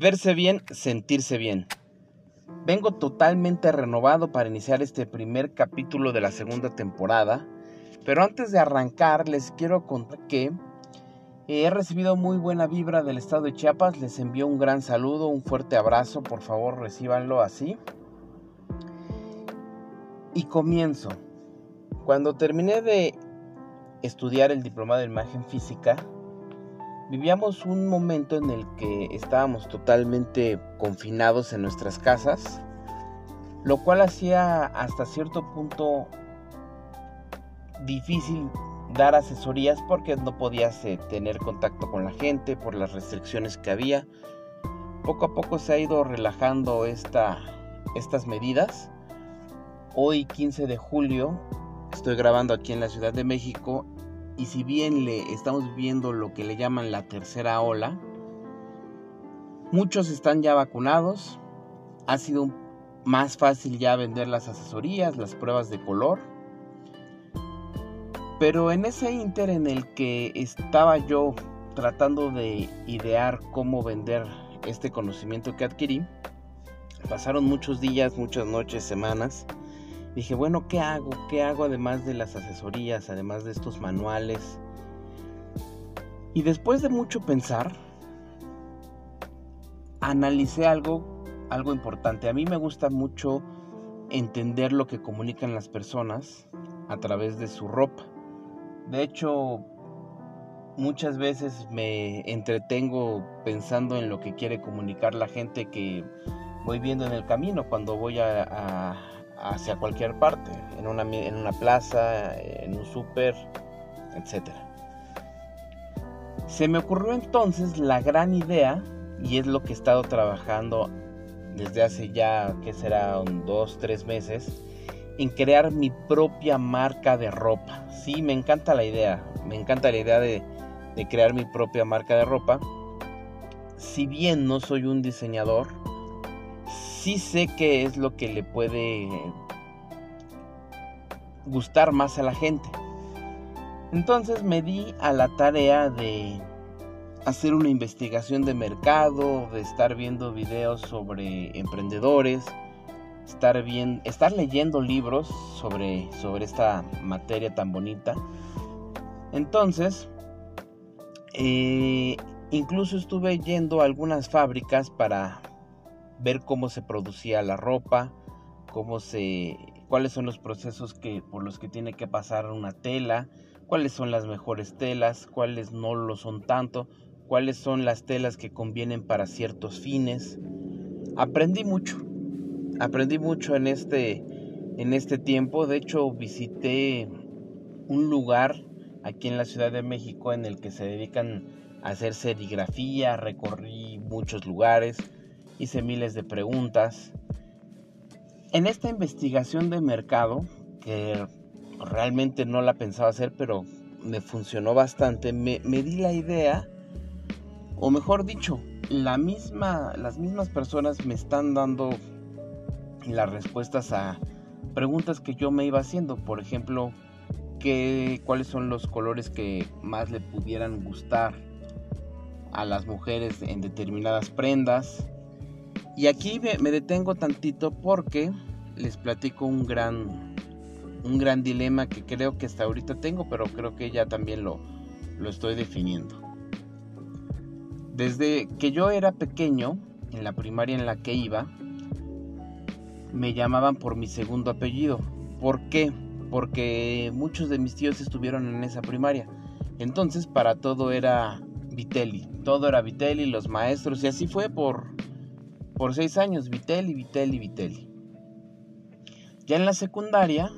Verse bien, sentirse bien. Vengo totalmente renovado para iniciar este primer capítulo de la segunda temporada, pero antes de arrancar les quiero contar que he recibido muy buena vibra del estado de Chiapas, les envío un gran saludo, un fuerte abrazo, por favor recíbanlo así. Y comienzo. Cuando terminé de estudiar el diplomado de imagen física, vivíamos un momento en el que estábamos totalmente confinados en nuestras casas, lo cual hacía hasta cierto punto difícil dar asesorías porque no podías eh, tener contacto con la gente por las restricciones que había. Poco a poco se ha ido relajando esta, estas medidas. Hoy 15 de julio estoy grabando aquí en la Ciudad de México y si bien le estamos viendo lo que le llaman la tercera ola, muchos están ya vacunados. Ha sido más fácil ya vender las asesorías, las pruebas de color. Pero en ese inter en el que estaba yo tratando de idear cómo vender este conocimiento que adquirí, pasaron muchos días, muchas noches, semanas dije, bueno, ¿qué hago? ¿Qué hago además de las asesorías, además de estos manuales? Y después de mucho pensar, analicé algo, algo importante. A mí me gusta mucho entender lo que comunican las personas a través de su ropa. De hecho, muchas veces me entretengo pensando en lo que quiere comunicar la gente que voy viendo en el camino cuando voy a, hacia cualquier parte, en una, en una plaza, en un súper, etc. Se me ocurrió entonces la gran idea, y es lo que he estado trabajando desde hace ya, que será, dos, tres meses, en crear mi propia marca de ropa. Sí, me encanta la idea, me encanta la idea de, de crear mi propia marca de ropa. Si bien no soy un diseñador, sí sé qué es lo que le puede gustar más a la gente. Entonces me di a la tarea de hacer una investigación de mercado, de estar viendo videos sobre emprendedores, estar, bien, estar leyendo libros sobre, sobre esta materia tan bonita. Entonces, eh, incluso estuve yendo a algunas fábricas para ver cómo se producía la ropa, cómo se, cuáles son los procesos que, por los que tiene que pasar una tela, cuáles son las mejores telas, cuáles no lo son tanto, cuáles son las telas que convienen para ciertos fines. Aprendí mucho, aprendí mucho en este, en este tiempo. De hecho, visité un lugar aquí en la Ciudad de México en el que se dedican a hacer serigrafía, recorrí muchos lugares hice miles de preguntas. En esta investigación de mercado, que realmente no la pensaba hacer, pero me funcionó bastante, me, di la idea, o mejor dicho, la misma, las mismas personas me están dando las respuestas a preguntas que yo me iba haciendo. Por ejemplo, ¿qué, cuáles son los colores que más le pudieran gustar a las mujeres en determinadas prendas. Y aquí me, detengo tantito porque les platico un gran, un gran dilema que creo que hasta ahorita tengo, pero creo que ya también lo, lo estoy definiendo. Desde que yo era pequeño, en la primaria en la que iba, me llamaban por mi segundo apellido. ¿Por qué? Porque muchos de mis tíos estuvieron en esa primaria. Entonces para todo era Vitelli. Todo era Vitelli, los maestros. Y así fue por por seis años, Vitelli, Vitelli, Vitelli. Ya en la secundaria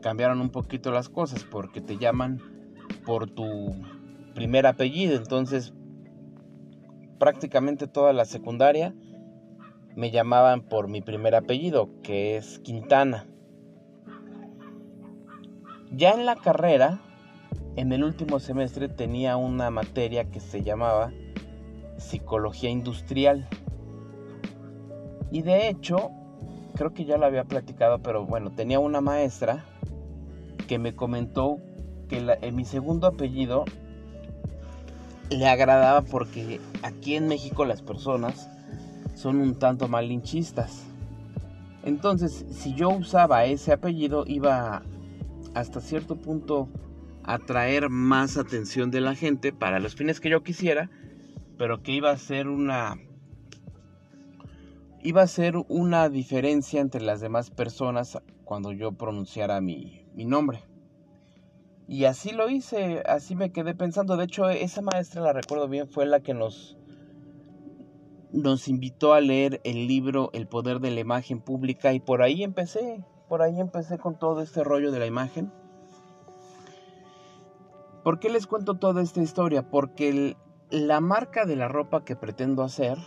cambiaron un poquito las cosas porque te llaman por tu primer apellido. Entonces, prácticamente toda la secundaria me llamaban por mi primer apellido, que es Quintana. Ya en la carrera, en el último semestre tenía una materia que se llamaba Psicología Industrial. Y de hecho, creo que ya lo había platicado, pero bueno, tenía una maestra que me comentó que en mi segundo apellido le agradaba porque aquí en México las personas son un tanto malinchistas. Entonces, si yo usaba ese apellido, iba hasta cierto punto a atraer más atención de la gente para los fines que yo quisiera, pero que iba a ser una iba a ser una diferencia entre las demás personas cuando yo pronunciara mi, mi nombre. Y así lo hice, así me quedé pensando. De hecho, esa maestra, la recuerdo bien, fue la que nos, nos invitó a leer el libro El poder de la imagen pública y por ahí empecé, por ahí empecé con todo este rollo de la imagen. ¿Por qué les cuento toda esta historia? Porque la marca de la ropa que pretendo hacer,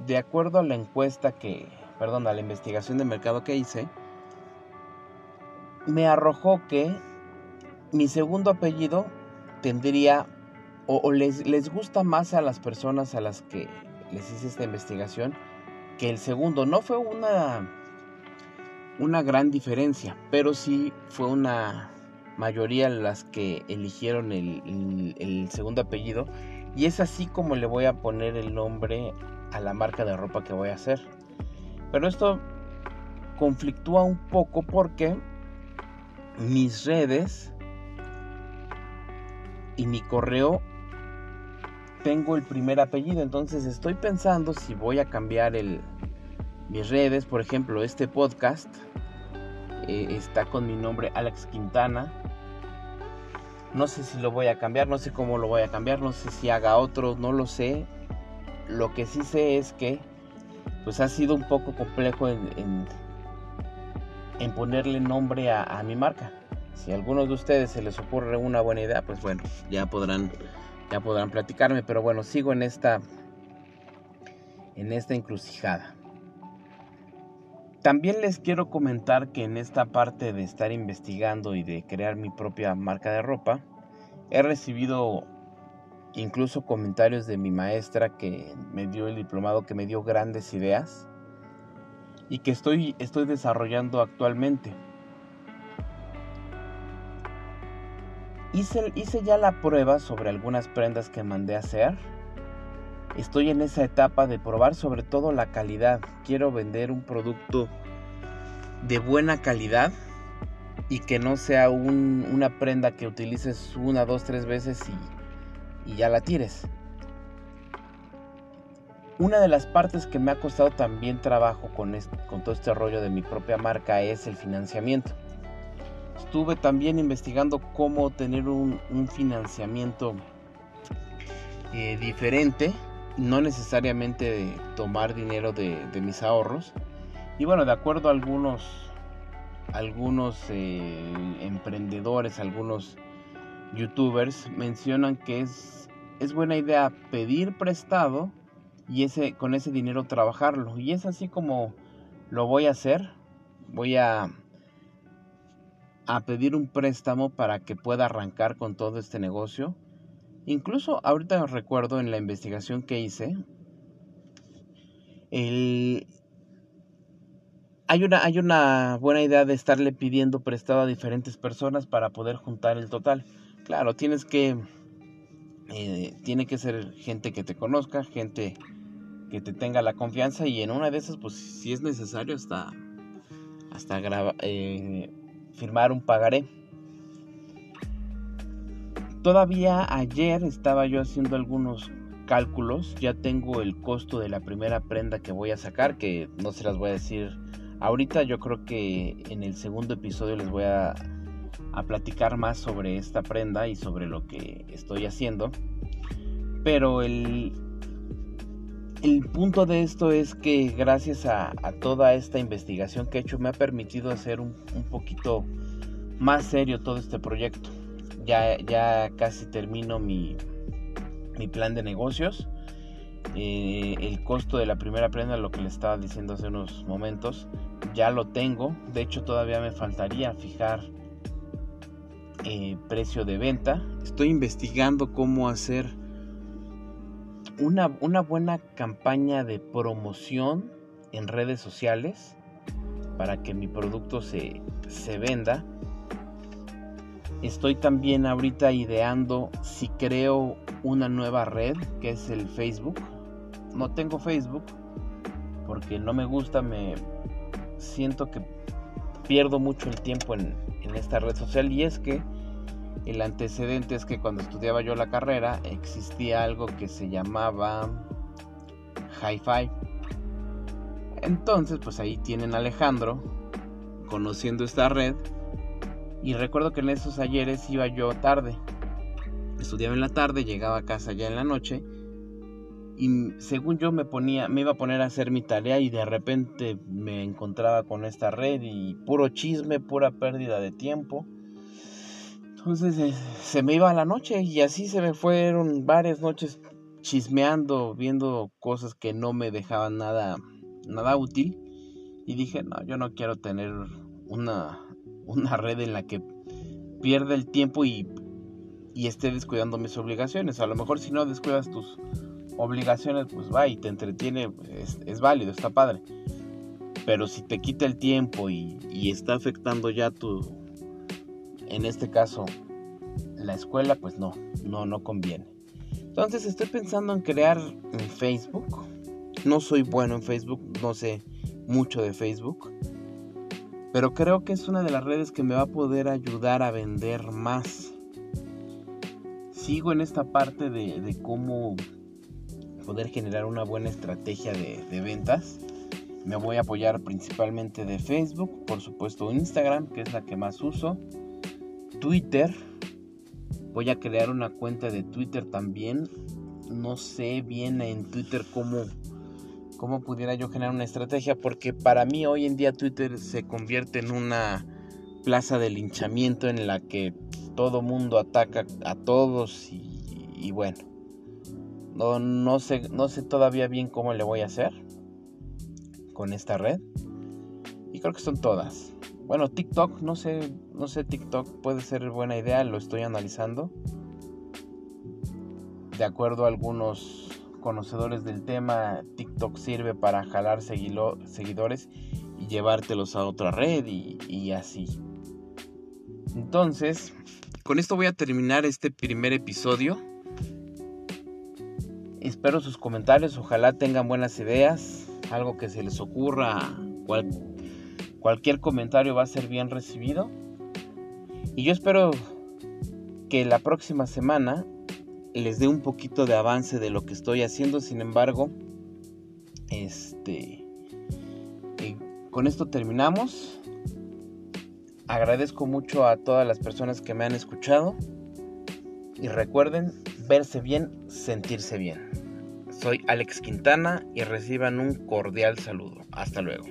de acuerdo a la encuesta que, perdón, a la investigación de mercado que hice, me arrojó que mi segundo apellido tendría o, les, les, gusta más a las personas a las que les hice esta investigación que el segundo. No fue una, una gran diferencia, pero sí fue una mayoría las que eligieron el, el segundo apellido. Y es así como le voy a poner el nombre a la marca de ropa que voy a hacer. Pero esto conflictúa un poco porque mis redes y mi correo tengo el primer apellido, entonces estoy pensando si voy a cambiar el, mis redes, por ejemplo, este podcast eh, está con mi nombre Alex Quintana. No sé si lo voy a cambiar, no sé cómo lo voy a cambiar, no sé si haga otro, no lo sé. Lo que sí sé es que pues ha sido un poco complejo en, en, ponerle nombre a, a mi marca. Si a algunos de ustedes se les ocurre una buena idea, pues bueno, ya podrán ya podrán platicarme, pero bueno, sigo en esta en esta encrucijada. También les quiero comentar que en esta parte de estar investigando y de crear mi propia marca de ropa, he recibido incluso comentarios de mi maestra que me dio el diplomado, que me dio grandes ideas y que estoy, estoy desarrollando actualmente. Hice, ya la prueba sobre algunas prendas que mandé a hacer. Estoy en esa etapa de probar sobre todo la calidad. Quiero vender un producto de buena calidad y que no sea una prenda que utilices una, dos, tres veces y, ya la tires. Una de las partes que me ha costado también trabajo con, con todo este rollo de mi propia marca es el financiamiento estuve también investigando cómo tener un, financiamiento eh, diferente, no necesariamente tomar dinero de, mis ahorros. Y bueno, de acuerdo a algunos, algunos eh, emprendedores, algunos youtubers, mencionan que es, es buena idea pedir prestado y ese, con ese dinero trabajarlo. Y es así como lo voy a hacer. Voy a a pedir un préstamo para que pueda arrancar con todo este negocio. Incluso ahorita recuerdo en la investigación que hice, hay, una, hay una buena idea de estarle pidiendo prestado a diferentes personas para poder juntar el total. Claro, tienes que... Eh, tiene que ser gente que te conozca, gente que te tenga la confianza y en una de esas, pues si es necesario, hasta, hasta graba, eh, firmar un pagaré. Todavía ayer estaba yo haciendo algunos cálculos, ya tengo el costo de la primera prenda que voy a sacar, que no se las voy a decir ahorita, yo creo que en el segundo episodio les voy a, a platicar más sobre esta prenda y sobre lo que estoy haciendo. Pero el, el punto de esto es que gracias a, toda esta investigación que he hecho me ha permitido hacer un, poquito más serio todo este proyecto. Ya, ya casi termino mi, plan de negocios. Eh, el costo de la primera prenda, lo que le estaba diciendo hace unos momentos, ya lo tengo. De hecho, todavía me faltaría fijar eh, precio de venta. Estoy investigando cómo hacer una, buena campaña de promoción en redes sociales para que mi producto se, venda. Estoy también ahorita ideando si creo una nueva red que es el Facebook. No tengo Facebook porque no me gusta, me siento que pierdo mucho el tiempo en, esta red social y es que el antecedente es que cuando estudiaba yo la carrera existía algo que se llamaba Hi-Fi. Entonces, pues ahí tienen Alejandro conociendo esta red y recuerdo que en esos ayeres iba yo tarde. Estudiaba en la tarde, llegaba a casa ya en la noche y según yo me ponía me iba a poner a hacer mi tarea y de repente me encontraba con esta red y puro chisme, pura pérdida de tiempo. Entonces eh, se me iba a la noche y así se me fueron varias noches chismeando, viendo cosas que no me dejaban nada nada útil y dije, "No, yo no quiero tener una una red en la que pierda el tiempo y y esté descuidando mis obligaciones. A lo mejor si no descuidas tus obligaciones, pues va y te entretiene, es, válido, está padre. Pero si te quita el tiempo y, está afectando ya tu, en este caso, la escuela, pues no, no, no conviene. Entonces estoy pensando en crear en Facebook. No soy bueno en Facebook, no sé mucho de Facebook. Pero creo que es una de las redes que me va a poder ayudar a vender más. Sigo en esta parte de, de cómo poder generar una buena estrategia de, ventas. Me voy a apoyar principalmente de Facebook, por supuesto Instagram, que es la que más uso. Twitter. Voy a crear una cuenta de Twitter también. No sé bien en Twitter cómo, cómo pudiera yo generar una estrategia, porque para mí hoy en día Twitter se convierte en una plaza de linchamiento en la que todo mundo ataca a todos y bueno no, no, sé, no sé todavía bien cómo le voy a hacer con esta red. Y creo que son todas. Bueno, TikTok, no sé, no sé, TikTok puede ser buena idea, lo estoy analizando. De acuerdo a algunos conocedores del tema, TikTok sirve para jalar seguidores y llevártelos a otra red y, y así. Entonces, con esto voy a terminar este primer episodio. Espero sus comentarios, ojalá tengan buenas ideas, algo que se les ocurra, cualquier comentario va a ser bien recibido. Y yo espero que la próxima semana les dé un poquito de avance de lo que estoy haciendo, sin embargo, este con esto terminamos. Agradezco mucho a todas las personas que me han escuchado y recuerden verse bien, sentirse bien. Soy Alex Quintana y reciban un cordial saludo. Hasta luego.